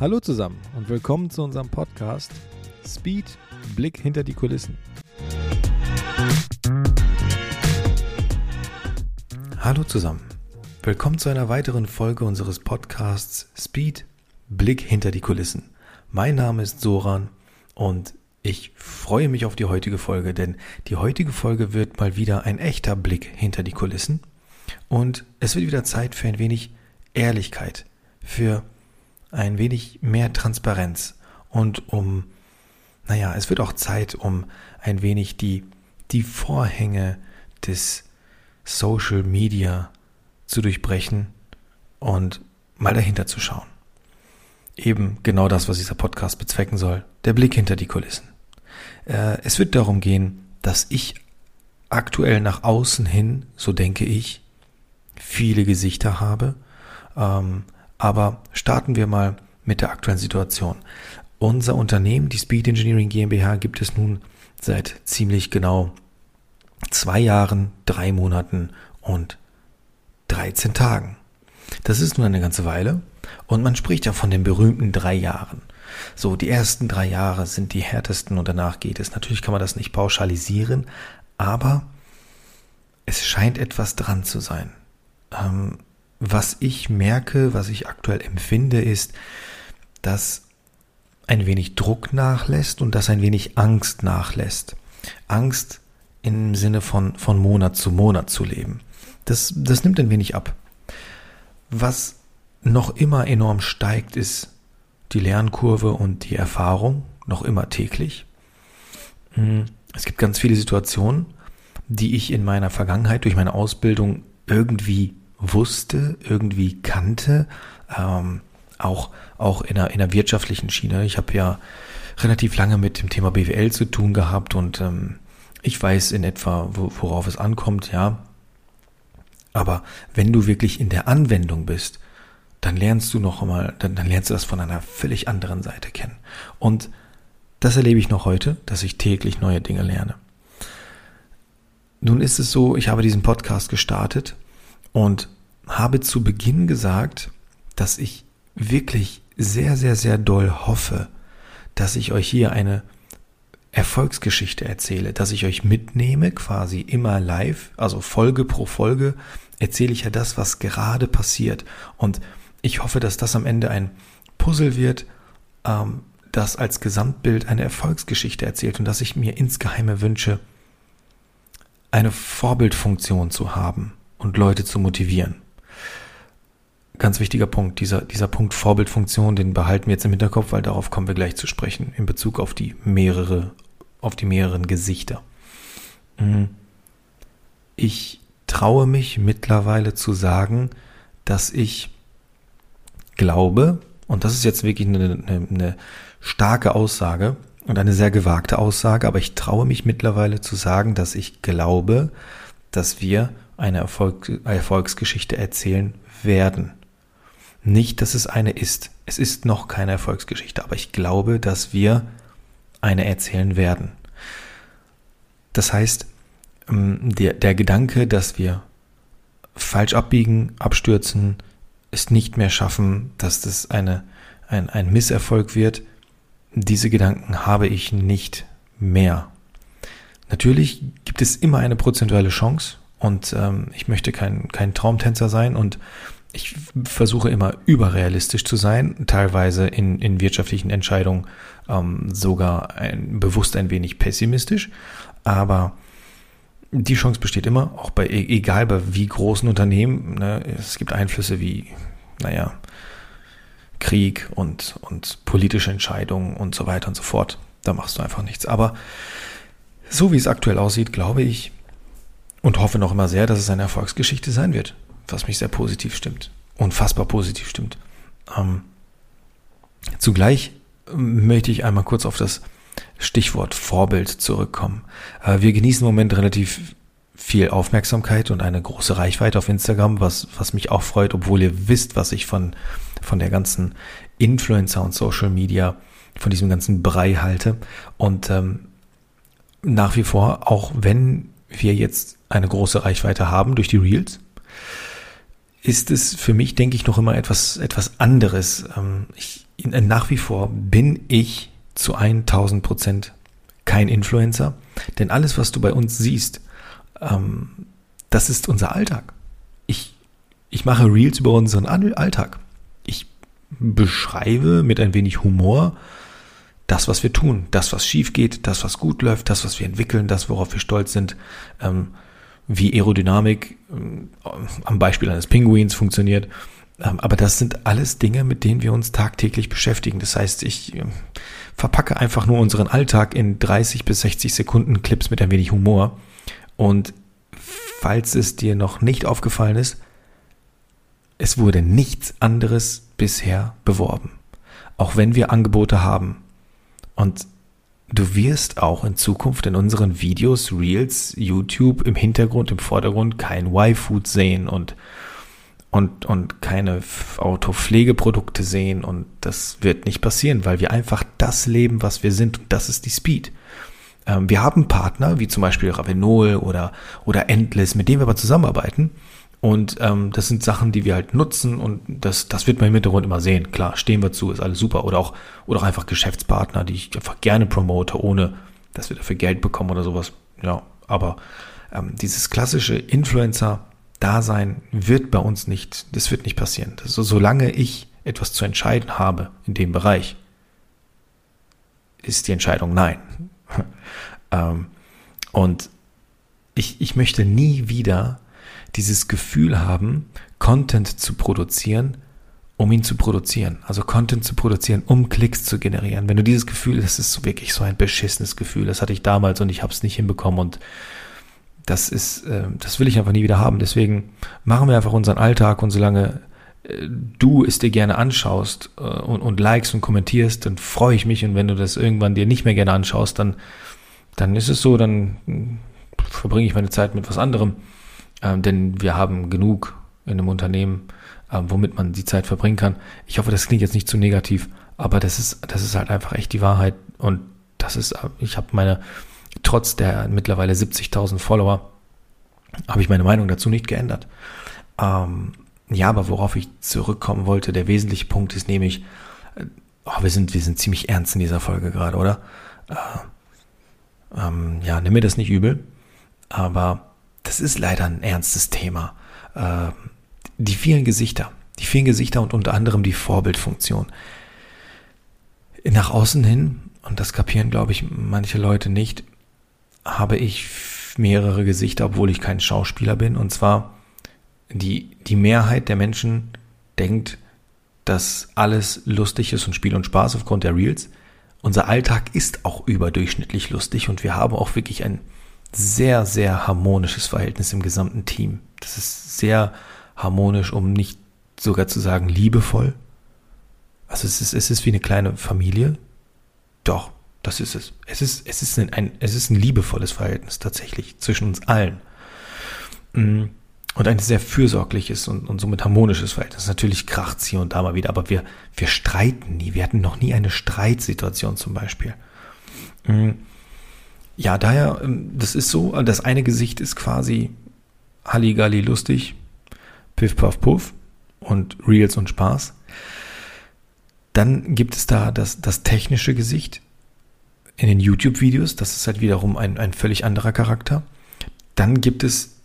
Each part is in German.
Hallo zusammen und willkommen zu unserem Podcast Speed Blick hinter die Kulissen. Hallo zusammen. Willkommen zu einer weiteren Folge unseres Podcasts Speed Blick hinter die Kulissen. Mein Name ist Soran und ich freue mich auf die heutige Folge, denn die heutige Folge wird mal wieder ein echter Blick hinter die Kulissen und es wird wieder Zeit für ein wenig Ehrlichkeit, für ein wenig mehr Transparenz und um, naja, es wird auch Zeit, um ein wenig die, die Vorhänge des Social Media zu durchbrechen und mal dahinter zu schauen. Eben genau das, was dieser Podcast bezwecken soll, der Blick hinter die Kulissen. Äh, es wird darum gehen, dass ich aktuell nach außen hin, so denke ich, viele Gesichter habe, ähm, aber starten wir mal mit der aktuellen Situation. Unser Unternehmen, die Speed Engineering GmbH, gibt es nun seit ziemlich genau zwei Jahren, drei Monaten und 13 Tagen. Das ist nun eine ganze Weile und man spricht ja von den berühmten drei Jahren. So, die ersten drei Jahre sind die härtesten und danach geht es. Natürlich kann man das nicht pauschalisieren, aber es scheint etwas dran zu sein. Ähm, was ich merke, was ich aktuell empfinde, ist, dass ein wenig Druck nachlässt und dass ein wenig Angst nachlässt. Angst im Sinne von, von Monat zu Monat zu leben. Das, das nimmt ein wenig ab. Was noch immer enorm steigt, ist die Lernkurve und die Erfahrung, noch immer täglich. Hm, es gibt ganz viele Situationen, die ich in meiner Vergangenheit durch meine Ausbildung irgendwie wusste, irgendwie kannte, ähm, auch, auch in einer, in einer wirtschaftlichen Schiene. Ich habe ja relativ lange mit dem Thema BWL zu tun gehabt und ähm, ich weiß in etwa, worauf es ankommt, ja. Aber wenn du wirklich in der Anwendung bist, dann lernst du noch einmal, dann, dann lernst du das von einer völlig anderen Seite kennen. Und das erlebe ich noch heute, dass ich täglich neue Dinge lerne. Nun ist es so, ich habe diesen Podcast gestartet und habe zu Beginn gesagt, dass ich wirklich sehr, sehr, sehr doll hoffe, dass ich euch hier eine Erfolgsgeschichte erzähle, dass ich euch mitnehme, quasi immer live, also Folge pro Folge erzähle ich ja das, was gerade passiert. Und ich hoffe, dass das am Ende ein Puzzle wird, ähm, das als Gesamtbild eine Erfolgsgeschichte erzählt und dass ich mir insgeheime wünsche, eine Vorbildfunktion zu haben und Leute zu motivieren. Ganz wichtiger Punkt, dieser, dieser Punkt Vorbildfunktion, den behalten wir jetzt im Hinterkopf, weil darauf kommen wir gleich zu sprechen, in Bezug auf die mehrere, auf die mehreren Gesichter. Mhm. Ich traue mich mittlerweile zu sagen, dass ich glaube, und das ist jetzt wirklich eine, eine, eine starke Aussage und eine sehr gewagte Aussage, aber ich traue mich mittlerweile zu sagen, dass ich glaube, dass wir eine Erfolg, Erfolgsgeschichte erzählen werden. Nicht, dass es eine ist. Es ist noch keine Erfolgsgeschichte, aber ich glaube, dass wir eine erzählen werden. Das heißt, ähm, der, der Gedanke, dass wir falsch abbiegen, abstürzen, es nicht mehr schaffen, dass das eine, ein, ein Misserfolg wird, diese Gedanken habe ich nicht mehr. Natürlich gibt es immer eine prozentuale Chance und ähm, ich möchte kein, kein Traumtänzer sein und ich versuche immer überrealistisch zu sein, teilweise in, in wirtschaftlichen Entscheidungen ähm, sogar ein, bewusst ein wenig pessimistisch, aber die Chance besteht immer, auch bei, e, egal bei wie großen Unternehmen, ne, es gibt Einflüsse wie, naja, Krieg und, und politische Entscheidungen und so weiter und so fort. Da machst du einfach nichts. Aber so wie es aktuell aussieht, glaube ich und hoffe noch immer sehr, dass es eine Erfolgsgeschichte sein wird was mich sehr positiv stimmt. Unfassbar positiv stimmt. Ähm, zugleich möchte ich einmal kurz auf das Stichwort Vorbild zurückkommen. Äh, wir genießen im Moment relativ viel Aufmerksamkeit und eine große Reichweite auf Instagram, was, was mich auch freut, obwohl ihr wisst, was ich von, von der ganzen Influencer und Social Media, von diesem ganzen Brei halte. Und ähm, nach wie vor, auch wenn wir jetzt eine große Reichweite haben durch die Reels, ist es für mich, denke ich, noch immer etwas, etwas anderes. Ähm, ich, nach wie vor bin ich zu 1000 Prozent kein Influencer, denn alles, was du bei uns siehst, ähm, das ist unser Alltag. Ich, ich mache Reels über unseren Alltag. Ich beschreibe mit ein wenig Humor das, was wir tun, das, was schief geht, das, was gut läuft, das, was wir entwickeln, das, worauf wir stolz sind, ähm, wie Aerodynamik äh, am Beispiel eines Pinguins funktioniert. Ähm, aber das sind alles Dinge, mit denen wir uns tagtäglich beschäftigen. Das heißt, ich äh, verpacke einfach nur unseren Alltag in 30 bis 60 Sekunden Clips mit ein wenig Humor. Und falls es dir noch nicht aufgefallen ist, es wurde nichts anderes bisher beworben. Auch wenn wir Angebote haben, und du wirst auch in Zukunft in unseren Videos, Reels, YouTube im Hintergrund, im Vordergrund kein Y-Food sehen und, und, und keine Autopflegeprodukte sehen. Und das wird nicht passieren, weil wir einfach das leben, was wir sind. Und das ist die Speed. Ähm, wir haben Partner, wie zum Beispiel Ravenol oder, oder Endless, mit denen wir aber zusammenarbeiten. Und ähm, das sind Sachen, die wir halt nutzen und das, das wird man im Hintergrund immer sehen. Klar, stehen wir zu, ist alles super. Oder auch, oder auch einfach Geschäftspartner, die ich einfach gerne promote, ohne dass wir dafür Geld bekommen oder sowas. Ja, aber ähm, dieses klassische Influencer-Dasein wird bei uns nicht, das wird nicht passieren. Das ist, solange ich etwas zu entscheiden habe in dem Bereich, ist die Entscheidung nein. ähm, und ich, ich möchte nie wieder dieses Gefühl haben, Content zu produzieren, um ihn zu produzieren. Also Content zu produzieren, um Klicks zu generieren. Wenn du dieses Gefühl, das ist wirklich so ein beschissenes Gefühl, das hatte ich damals und ich habe es nicht hinbekommen und das ist, äh, das will ich einfach nie wieder haben. Deswegen machen wir einfach unseren Alltag und solange äh, du es dir gerne anschaust äh, und, und likest und kommentierst, dann freue ich mich und wenn du das irgendwann dir nicht mehr gerne anschaust, dann, dann ist es so, dann hm, verbringe ich meine Zeit mit was anderem. Ähm, denn wir haben genug in einem Unternehmen, ähm, womit man die Zeit verbringen kann. Ich hoffe, das klingt jetzt nicht zu negativ, aber das ist, das ist halt einfach echt die Wahrheit. Und das ist, ich habe meine, trotz der mittlerweile 70.000 Follower, habe ich meine Meinung dazu nicht geändert. Ähm, ja, aber worauf ich zurückkommen wollte, der wesentliche Punkt ist nämlich, äh, oh, wir sind, wir sind ziemlich ernst in dieser Folge gerade, oder? Äh, ähm, ja, nimm mir das nicht übel, aber das ist leider ein ernstes Thema. Äh, die vielen Gesichter, die vielen Gesichter und unter anderem die Vorbildfunktion. Nach außen hin, und das kapieren, glaube ich, manche Leute nicht, habe ich mehrere Gesichter, obwohl ich kein Schauspieler bin. Und zwar die, die Mehrheit der Menschen denkt, dass alles lustig ist und Spiel und Spaß aufgrund der Reels. Unser Alltag ist auch überdurchschnittlich lustig und wir haben auch wirklich ein sehr, sehr harmonisches Verhältnis im gesamten Team. Das ist sehr harmonisch, um nicht sogar zu sagen liebevoll. Also es ist, es ist wie eine kleine Familie. Doch, das ist es. Es ist, es ist ein, es ist ein liebevolles Verhältnis tatsächlich zwischen uns allen. Mm. Und ein sehr fürsorgliches und, und somit harmonisches Verhältnis. Natürlich kracht hier und da mal wieder, aber wir, wir streiten nie. Wir hatten noch nie eine Streitsituation zum Beispiel. Mm. Ja, daher, ähm, das ist so, das eine Gesicht ist quasi Halligalli lustig, Piff, Puff, Puff und Reels und Spaß. Dann gibt es da das, das technische Gesicht in den YouTube-Videos, das ist halt wiederum ein, ein völlig anderer Charakter. Dann gibt es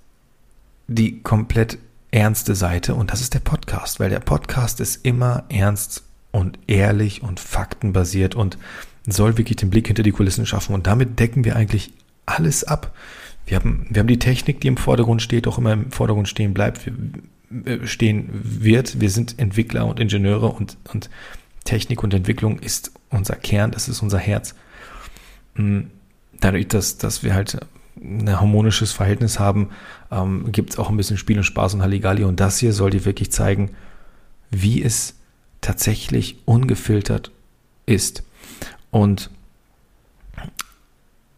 die komplett ernste Seite und das ist der Podcast, weil der Podcast ist immer ernst und ehrlich und faktenbasiert und soll wirklich den Blick hinter die Kulissen schaffen. Und damit decken wir eigentlich alles ab. Wir haben, wir haben die Technik, die im Vordergrund steht, auch immer im Vordergrund stehen bleibt, äh, stehen wird. Wir sind Entwickler und Ingenieure und, und Technik und Entwicklung ist unser Kern, das ist unser Herz. Hm, dadurch, dass, dass wir halt ein harmonisches Verhältnis haben, ähm, gibt es auch ein bisschen Spiel und Spaß und Halligalli. Und das hier soll dir wirklich zeigen, wie es tatsächlich ungefiltert ist. Und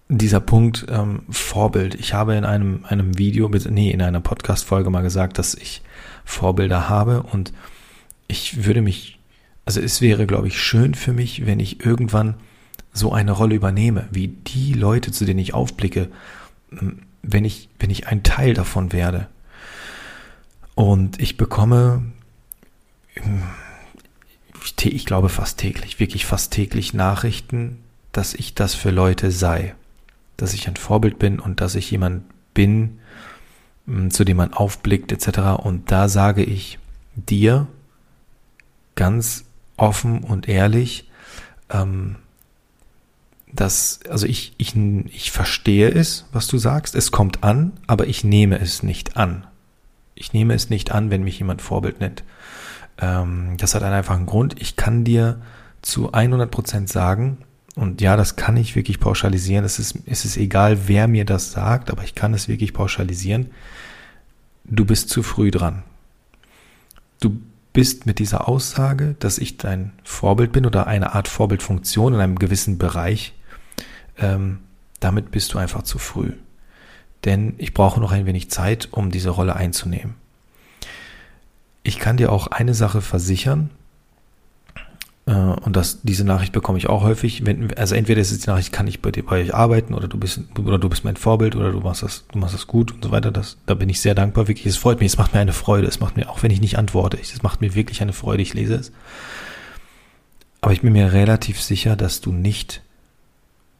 dieser Punkt ähm, Vorbild. Ich habe in einem, einem Video, nee, in einer Podcast-Folge mal gesagt, dass ich Vorbilder habe und ich würde mich, also es wäre, glaube ich, schön für mich, wenn ich irgendwann so eine Rolle übernehme, wie die Leute, zu denen ich aufblicke, wenn ich, wenn ich ein Teil davon werde. Und ich bekomme, ich glaube fast täglich, wirklich fast täglich Nachrichten, dass ich das für Leute sei, dass ich ein Vorbild bin und dass ich jemand bin, zu dem man aufblickt etc. Und da sage ich dir ganz offen und ehrlich, ähm, dass, also ich, ich, ich verstehe es, was du sagst, es kommt an, aber ich nehme es nicht an. Ich nehme es nicht an, wenn mich jemand Vorbild nennt. Ähm, das hat einen einfachen Grund. Ich kann dir zu 100 Prozent sagen, und ja, das kann ich wirklich pauschalisieren. Es ist, es ist egal, wer mir das sagt, aber ich kann es wirklich pauschalisieren. Du bist zu früh dran. Du bist mit dieser Aussage, dass ich dein Vorbild bin oder eine Art Vorbildfunktion in einem gewissen Bereich, ähm, damit bist du einfach zu früh. Denn ich brauche noch ein wenig Zeit, um diese Rolle einzunehmen. Ich kann dir auch eine Sache versichern, äh, und das, diese Nachricht bekomme ich auch häufig. Wenn, also entweder ist es die Nachricht, kann ich bei dir bei euch arbeiten oder du bist oder du bist mein Vorbild oder du machst das, du machst das gut und so weiter. Das, da bin ich sehr dankbar. Wirklich, es freut mich, es macht mir eine Freude. Es macht mir, auch wenn ich nicht antworte, es macht mir wirklich eine Freude. Ich lese es. Aber ich bin mir relativ sicher, dass du nicht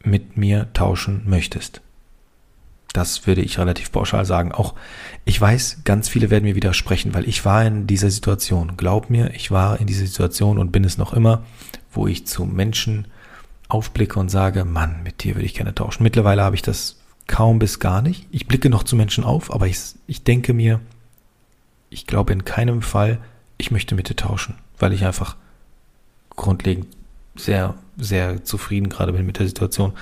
mit mir tauschen möchtest. Das würde ich relativ pauschal sagen. Auch ich weiß, ganz viele werden mir widersprechen, weil ich war in dieser Situation. Glaub mir, ich war in dieser Situation und bin es noch immer, wo ich zu Menschen aufblicke und sage, Mann, mit dir würde ich gerne tauschen. Mittlerweile habe ich das kaum bis gar nicht. Ich blicke noch zu Menschen auf, aber ich, ich denke mir, ich glaube in keinem Fall, ich möchte mit dir tauschen, weil ich einfach grundlegend sehr, sehr zufrieden gerade bin mit der Situation.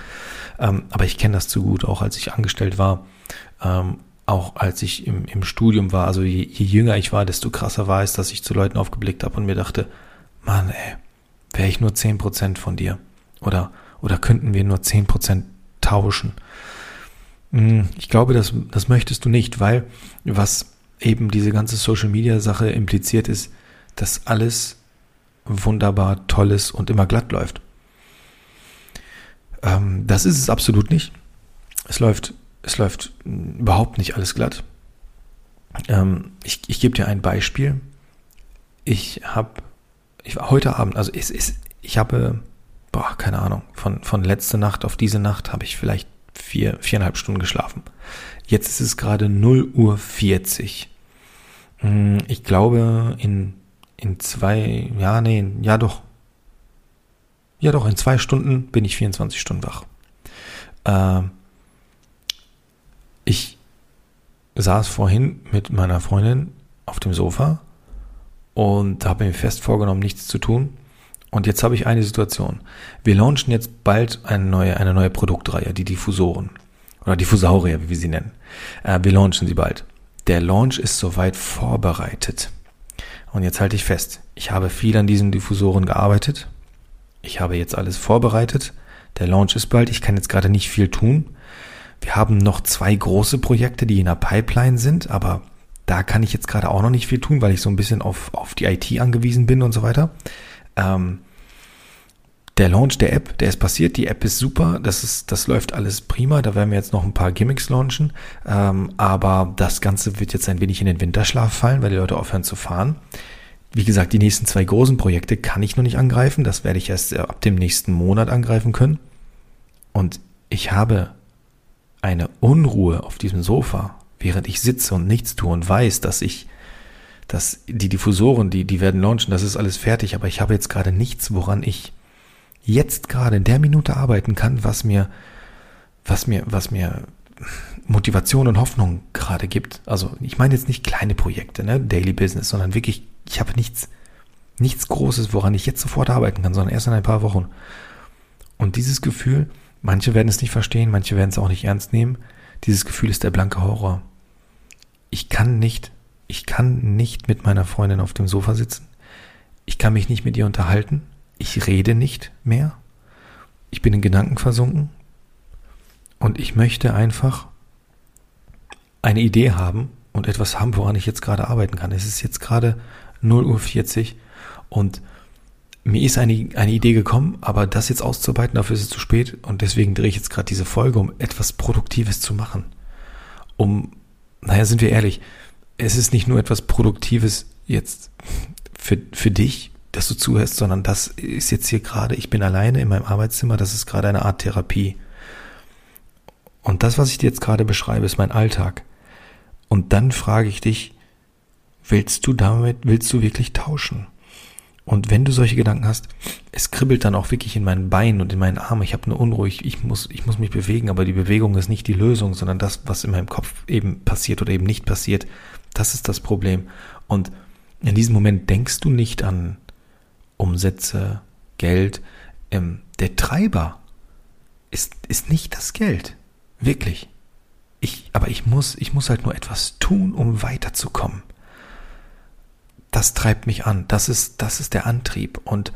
Ähm, aber ich kenne das zu gut, auch als ich angestellt war, ähm, auch als ich im, im Studium war. Also je, je jünger ich war, desto krasser war es, dass ich zu Leuten aufgeblickt habe und mir dachte, Mann, ey, wäre ich nur zehn Prozent von dir? Oder, oder könnten wir nur zehn Prozent tauschen? Hm, ich glaube, das, das möchtest du nicht, weil was eben diese ganze Social Media Sache impliziert ist, dass alles wunderbar, tolles und immer glatt läuft. Ähm, das ist es absolut nicht. Es läuft, es läuft überhaupt nicht alles glatt. Ähm, ich ich gebe dir ein Beispiel. Ich habe ich war heute Abend, also es ist, ich habe, boah, keine Ahnung, von, von letzte Nacht auf diese Nacht habe ich vielleicht vier, viereinhalb Stunden geschlafen. Jetzt ist es gerade 0 Uhr 40. Hm, ich glaube, in in zwei, ja, nee, ja doch. Ja doch, in zwei Stunden bin ich 24 Stunden wach. Äh, ich saß vorhin mit meiner Freundin auf dem Sofa und habe mir fest vorgenommen, nichts zu tun. Und jetzt habe ich eine Situation. Wir launchen jetzt bald eine neue, eine neue Produktreihe, die Diffusoren. Oder Diffusaurier, wie wir sie nennen. Äh, wir launchen sie bald. Der Launch ist soweit vorbereitet. Und jetzt halte ich fest, ich habe viel an diesen Diffusoren gearbeitet. Ich habe jetzt alles vorbereitet. Der Launch ist bald. Ich kann jetzt gerade nicht viel tun. Wir haben noch zwei große Projekte, die in der Pipeline sind, aber da kann ich jetzt gerade auch noch nicht viel tun, weil ich so ein bisschen auf, auf die IT angewiesen bin und so weiter. Ähm, der Launch der App, der ist passiert. Die App ist super. Das ist, das läuft alles prima. Da werden wir jetzt noch ein paar Gimmicks launchen. Ähm, aber das Ganze wird jetzt ein wenig in den Winterschlaf fallen, weil die Leute aufhören zu fahren. Wie gesagt, die nächsten zwei großen Projekte kann ich noch nicht angreifen. Das werde ich erst äh, ab dem nächsten Monat angreifen können. Und ich habe eine Unruhe auf diesem Sofa, während ich sitze und nichts tue und weiß, dass ich, dass die Diffusoren, die, die werden launchen, das ist alles fertig, aber ich habe jetzt gerade nichts, woran ich jetzt gerade in der Minute arbeiten kann, was mir, was mir, was mir Motivation und Hoffnung gerade gibt. Also ich meine jetzt nicht kleine Projekte, ne, Daily Business, sondern wirklich, ich habe nichts, nichts Großes, woran ich jetzt sofort arbeiten kann, sondern erst in ein paar Wochen. Und dieses Gefühl, manche werden es nicht verstehen, manche werden es auch nicht ernst nehmen. Dieses Gefühl ist der blanke Horror. Ich kann nicht, ich kann nicht mit meiner Freundin auf dem Sofa sitzen. Ich kann mich nicht mit ihr unterhalten ich rede nicht mehr. Ich bin in Gedanken versunken. Und ich möchte einfach eine Idee haben und etwas haben, woran ich jetzt gerade arbeiten kann. Es ist jetzt gerade 0 Uhr 40 und mir ist eine, eine Idee gekommen, aber das jetzt auszuarbeiten, dafür ist es zu spät und deswegen drehe ich jetzt gerade diese Folge, um etwas Produktives zu machen. Um, naja, sind wir ehrlich, es ist nicht nur etwas Produktives jetzt für, für dich, dass du zuhörst, sondern das ist jetzt hier gerade, ich bin alleine in meinem Arbeitszimmer, das ist gerade eine Art Therapie. Und das, was ich dir jetzt gerade beschreibe, ist mein Alltag. Und dann frage ich dich, willst du damit, willst du wirklich tauschen? Und wenn du solche Gedanken hast, es kribbelt dann auch wirklich in meinen Beinen und in meinen Armen. Ich habe eine Unruhig, ich muss, ich muss mich bewegen, aber die Bewegung ist nicht die Lösung, sondern das, was in meinem Kopf eben passiert oder eben nicht passiert. Das ist das Problem. Und in diesem Moment denkst du nicht an Umsätze, Geld. Ähm, der Treiber ist, ist nicht das Geld. Wirklich. Ich, aber ich muss, ich muss halt nur etwas tun, um weiterzukommen. Das treibt mich an. Das ist, das ist der Antrieb. Und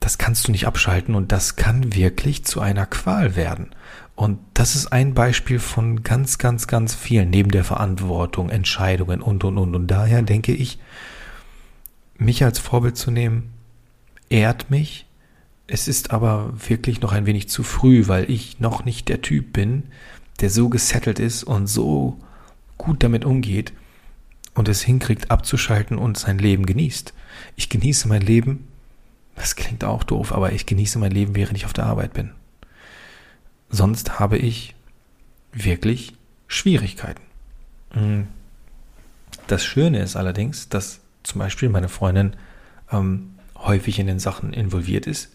das kannst du nicht abschalten und das kann wirklich zu einer Qual werden. Und das ist ein Beispiel von ganz, ganz, ganz vielen, neben der Verantwortung, Entscheidungen und, und, und. Und daher denke ich, mich als Vorbild zu nehmen, ehrt mich. Es ist aber wirklich noch ein wenig zu früh, weil ich noch nicht der Typ bin, der so gesettelt ist und so gut damit umgeht und es hinkriegt abzuschalten und sein Leben genießt. Ich genieße mein Leben, das klingt auch doof, aber ich genieße mein Leben, während ich auf der Arbeit bin. Sonst habe ich wirklich Schwierigkeiten. Mm. Das Schöne ist allerdings, dass zum Beispiel meine Freundin ähm, häufig in den Sachen involviert ist,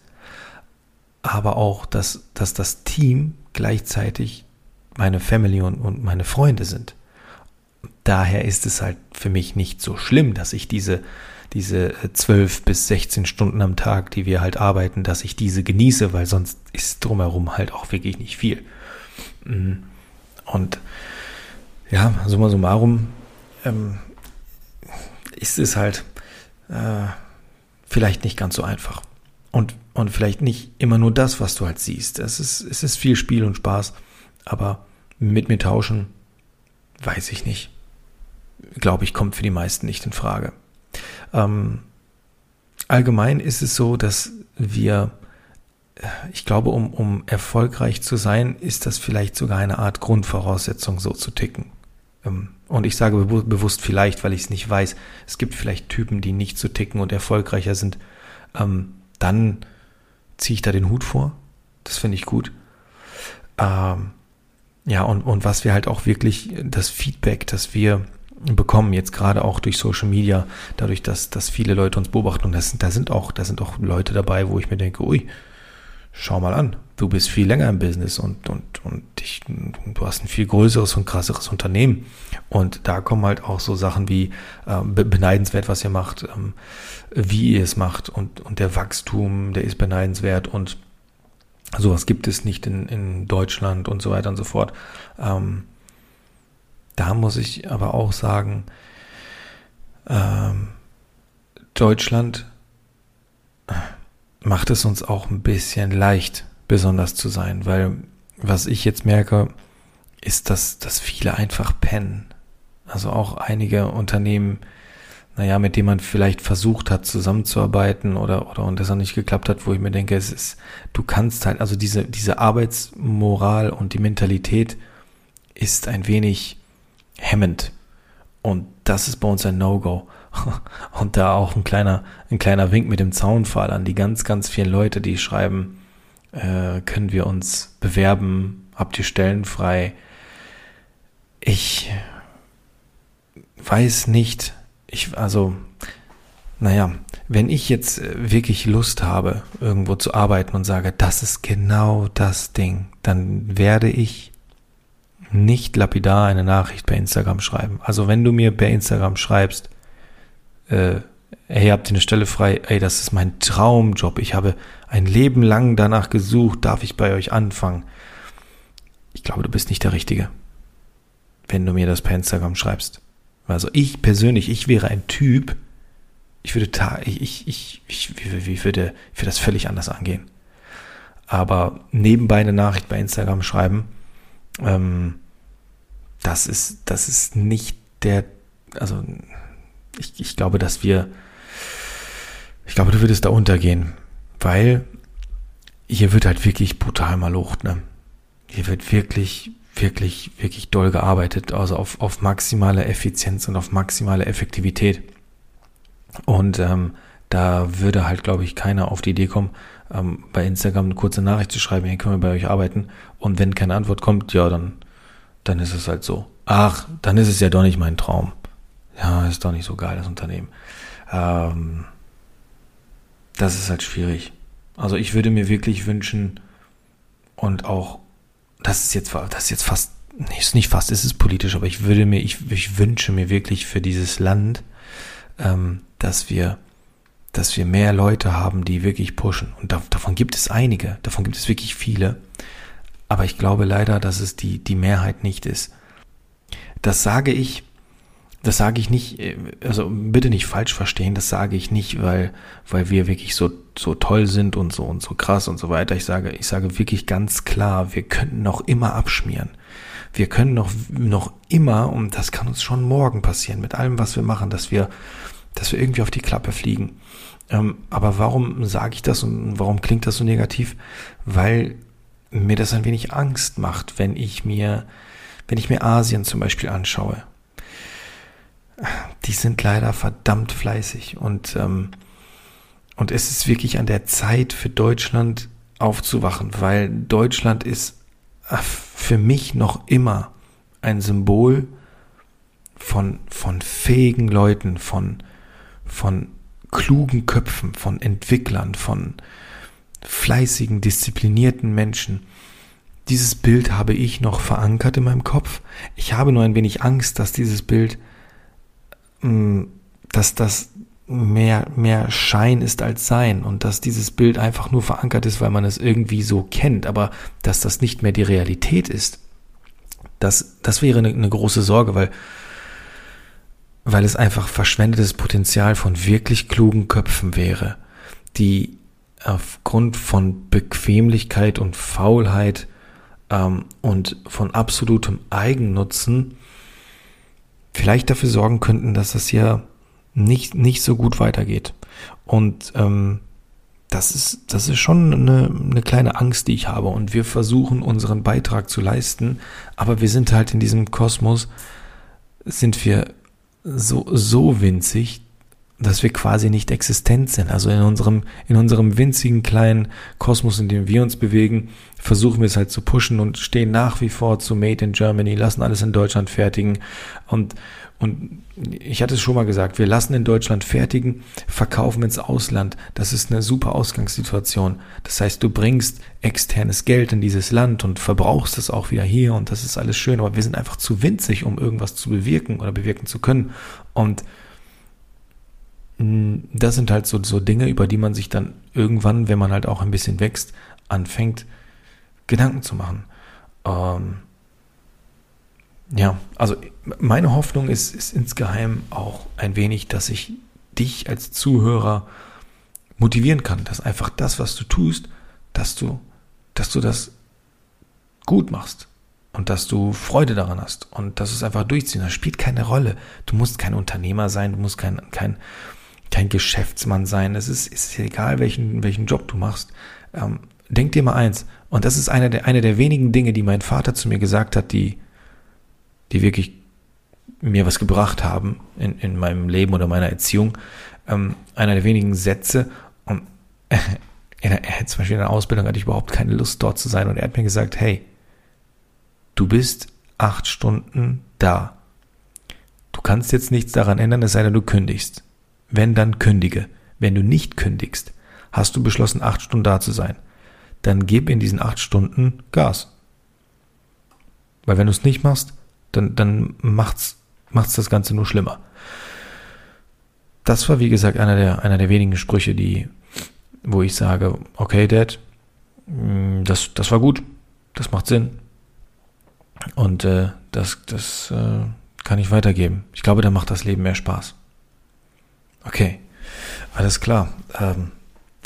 aber auch, dass, dass das Team gleichzeitig meine Family und, und meine Freunde sind. Daher ist es halt für mich nicht so schlimm, dass ich diese diese 12 bis 16 Stunden am Tag, die wir halt arbeiten, dass ich diese genieße, weil sonst ist drumherum halt auch wirklich nicht viel. Mm. Und ja, summa summarum ähm, ist es halt äh, vielleicht nicht ganz so einfach. Und, und vielleicht nicht immer nur das, was du halt siehst. Es ist, es ist viel Spiel und Spaß, aber mit mir tauschen, weiß ich nicht. Glaube ich, kommt für die meisten nicht in Frage. Ähm, allgemein ist es so, dass wir, ich glaube, um, um erfolgreich zu sein, ist das vielleicht sogar eine Art Grundvoraussetzung, so zu ticken. Ähm, und ich sage bewusst vielleicht, weil ich es nicht weiß. Es gibt vielleicht Typen, die nicht so ticken und erfolgreicher sind. Ähm, dann ziehe ich da den Hut vor. Das finde ich gut. Ähm, ja, und, und was wir halt auch wirklich, das Feedback, das wir bekommen, jetzt gerade auch durch Social Media, dadurch, dass, dass viele Leute uns beobachten. Und das, da sind auch, da sind auch Leute dabei, wo ich mir denke, ui, schau mal an, du bist viel länger im Business und, und, und dich, du hast ein viel größeres und krasseres Unternehmen. Und da kommen halt auch so Sachen wie äh, beneidenswert, was ihr macht, ähm, wie ihr es macht und, und der Wachstum, der ist beneidenswert und sowas gibt es nicht in, in Deutschland und so weiter und so fort. Ähm, da muss ich aber auch sagen, ähm, Deutschland macht es uns auch ein bisschen leicht, besonders zu sein, weil was ich jetzt merke, ist, dass, dass viele einfach pennen. Also auch einige Unternehmen, naja, mit denen man vielleicht versucht hat, zusammenzuarbeiten oder, oder und das auch nicht geklappt hat, wo ich mir denke, es ist, du kannst halt, also diese, diese Arbeitsmoral und die Mentalität ist ein wenig hemmend. Und das ist bei uns ein No-Go. Und da auch ein kleiner, ein kleiner Wink mit dem Zaunpfahl an die ganz, ganz vielen Leute, die schreiben, äh, können wir uns bewerben, habt ihr Stellen frei? Ich weiß nicht, ich, also, naja, wenn ich jetzt wirklich Lust habe, irgendwo zu arbeiten und sage, das ist genau das Ding, dann werde ich nicht lapidar eine Nachricht per Instagram schreiben. Also wenn du mir per Instagram schreibst, äh, hey, habt ihr eine Stelle frei? Ey, das ist mein Traumjob. Ich habe ein Leben lang danach gesucht. Darf ich bei euch anfangen? Ich glaube, du bist nicht der Richtige, wenn du mir das per Instagram schreibst. Also ich persönlich, ich wäre ein Typ, ich würde, ich, ich, ich, ich, ich würde, ich würde das völlig anders angehen. Aber nebenbei eine Nachricht bei Instagram schreiben, ähm, das ist, das ist nicht der, also ich, ich glaube, dass wir, ich glaube, du würdest da untergehen, weil hier wird halt wirklich brutal malocht, ne? Hier wird wirklich, wirklich, wirklich doll gearbeitet, also auf, auf maximale Effizienz und auf maximale Effektivität. Und ähm, da würde halt, glaube ich, keiner auf die Idee kommen, ähm, bei Instagram eine kurze Nachricht zu schreiben, hey, können wir bei euch arbeiten? Und wenn keine Antwort kommt, ja, dann, dann ist es halt so. Ach, dann ist es ja doch nicht mein Traum. Ja, ist doch nicht so geil, das Unternehmen. Ähm, das ist halt schwierig. Also ich würde mir wirklich wünschen und auch, das ist jetzt, das ist jetzt fast, nee, ist nicht fast, ist es politisch, aber ich würde mir, ich, ich wünsche mir wirklich für dieses Land, ähm, dass wir, dass wir mehr Leute haben, die wirklich pushen. Und da, davon gibt es einige, davon gibt es wirklich viele. Aber ich glaube leider, dass es die, die Mehrheit nicht ist. Das sage ich, das sage ich nicht, äh, also bitte nicht falsch verstehen, das sage ich nicht, weil, weil wir wirklich so, so toll sind und so und so krass und so weiter. Ich sage, ich sage wirklich ganz klar, wir könnten noch immer abschmieren. Wir können noch, noch immer, und das kann uns schon morgen passieren, mit allem, was wir machen, dass wir, dass wir irgendwie auf die Klappe fliegen. Ähm, aber warum sage ich das und warum klingt das so negativ? Weil mir das ein wenig Angst macht, wenn ich mir, wenn ich mir Asien zum Beispiel anschaue die sind leider verdammt fleißig und, ähm, und es ist wirklich an der Zeit für Deutschland aufzuwachen, weil Deutschland ist äh, für mich noch immer ein Symbol von, von fähigen Leuten, von, von klugen Köpfen, von Entwicklern, von fleißigen, disziplinierten Menschen. Dieses Bild habe ich noch verankert in meinem Kopf. Ich habe nur ein wenig Angst, dass dieses Bild dass das mehr, mehr Schein ist als Sein und dass dieses Bild einfach nur verankert ist, weil man es irgendwie so kennt, aber dass das nicht mehr die Realität ist. Das, das wäre eine, eine große Sorge, weil, weil es einfach verschwendetes Potenzial von wirklich klugen Köpfen wäre, die aufgrund von Bequemlichkeit und Faulheit ähm, und von absolutem Eigennutzen vielleicht dafür sorgen könnten, dass das hier nicht, nicht so gut weitergeht. Und ähm, das ist, das ist schon eine, eine kleine Angst, die ich habe. Und wir versuchen unseren Beitrag zu leisten, aber wir sind halt in diesem Kosmos, sind wir so, so winzig, dass wir quasi nicht existent sind. Also in unserem, in unserem winzigen kleinen Kosmos, in dem wir uns bewegen, versuchen wir es halt zu pushen und stehen nach wie vor zu Made in Germany, lassen alles in Deutschland fertigen. Und, und ich hatte es schon mal gesagt, wir lassen in Deutschland fertigen, verkaufen ins Ausland. Das ist eine super Ausgangssituation. Das heißt, du bringst externes Geld in dieses Land und verbrauchst es auch wieder hier und das ist alles schön. Aber wir sind einfach zu winzig, um irgendwas zu bewirken oder bewirken zu können. Und das sind halt so, so Dinge, über die man sich dann irgendwann, wenn man halt auch ein bisschen wächst, anfängt, Gedanken zu machen. Ähm, ja, also meine Hoffnung ist, ist insgeheim auch ein wenig, dass ich dich als Zuhörer motivieren kann, dass einfach das, was du tust, dass du, dass du das gut machst und dass du Freude daran hast und dass es einfach durchziehen. Das spielt keine Rolle. Du musst kein Unternehmer sein, du musst kein, kein, kein Geschäftsmann sein. Es ist, ist egal, welchen, welchen Job du machst. Ähm, denk dir mal eins. Und das ist eine der, eine der wenigen Dinge, die mein Vater zu mir gesagt hat, die, die wirklich mir was gebracht haben in, in meinem Leben oder meiner Erziehung. Ähm, einer der wenigen Sätze. Und äh, er, zum Beispiel in der Ausbildung hatte ich überhaupt keine Lust, dort zu sein. Und er hat mir gesagt, hey, du bist acht Stunden da. Du kannst jetzt nichts daran ändern, es sei denn, du kündigst. Wenn, dann kündige. Wenn du nicht kündigst, hast du beschlossen, acht Stunden da zu sein. Dann gib in diesen acht Stunden Gas. Weil wenn du es nicht machst, dann, dann macht's, macht's das Ganze nur schlimmer. Das war, wie gesagt, einer der, einer der wenigen Sprüche, die, wo ich sage, okay, Dad, mm, das, das war gut, das macht Sinn. Und äh, das, das äh, kann ich weitergeben. Ich glaube, da macht das Leben mehr Spaß. Okay, alles klar. Ähm,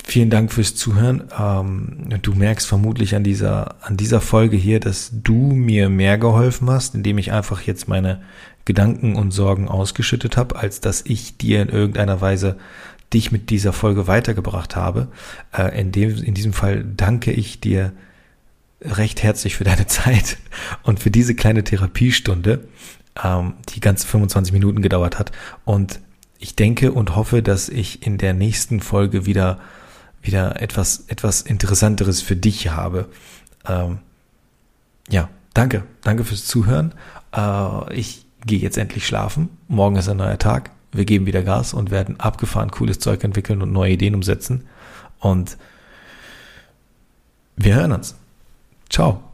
vielen Dank fürs Zuhören. Ähm, du merkst vermutlich an dieser, an dieser Folge hier, dass du mir mehr geholfen hast, indem ich einfach jetzt meine Gedanken und Sorgen ausgeschüttet habe, als dass ich dir in irgendeiner Weise dich mit dieser Folge weitergebracht habe. Äh, in, dem, in diesem Fall danke ich dir recht herzlich für deine Zeit und für diese kleine Therapiestunde, ähm, die ganze 25 Minuten gedauert hat. Und ich denke und hoffe, dass ich in der nächsten Folge wieder, wieder etwas, etwas Interessanteres für dich habe. Ähm, ja, danke. Danke fürs Zuhören. Äh, ich gehe jetzt endlich schlafen. Morgen ist ein neuer Tag. Wir geben wieder Gas und werden abgefahren cooles Zeug entwickeln und neue Ideen umsetzen. Und wir hören uns. Ciao.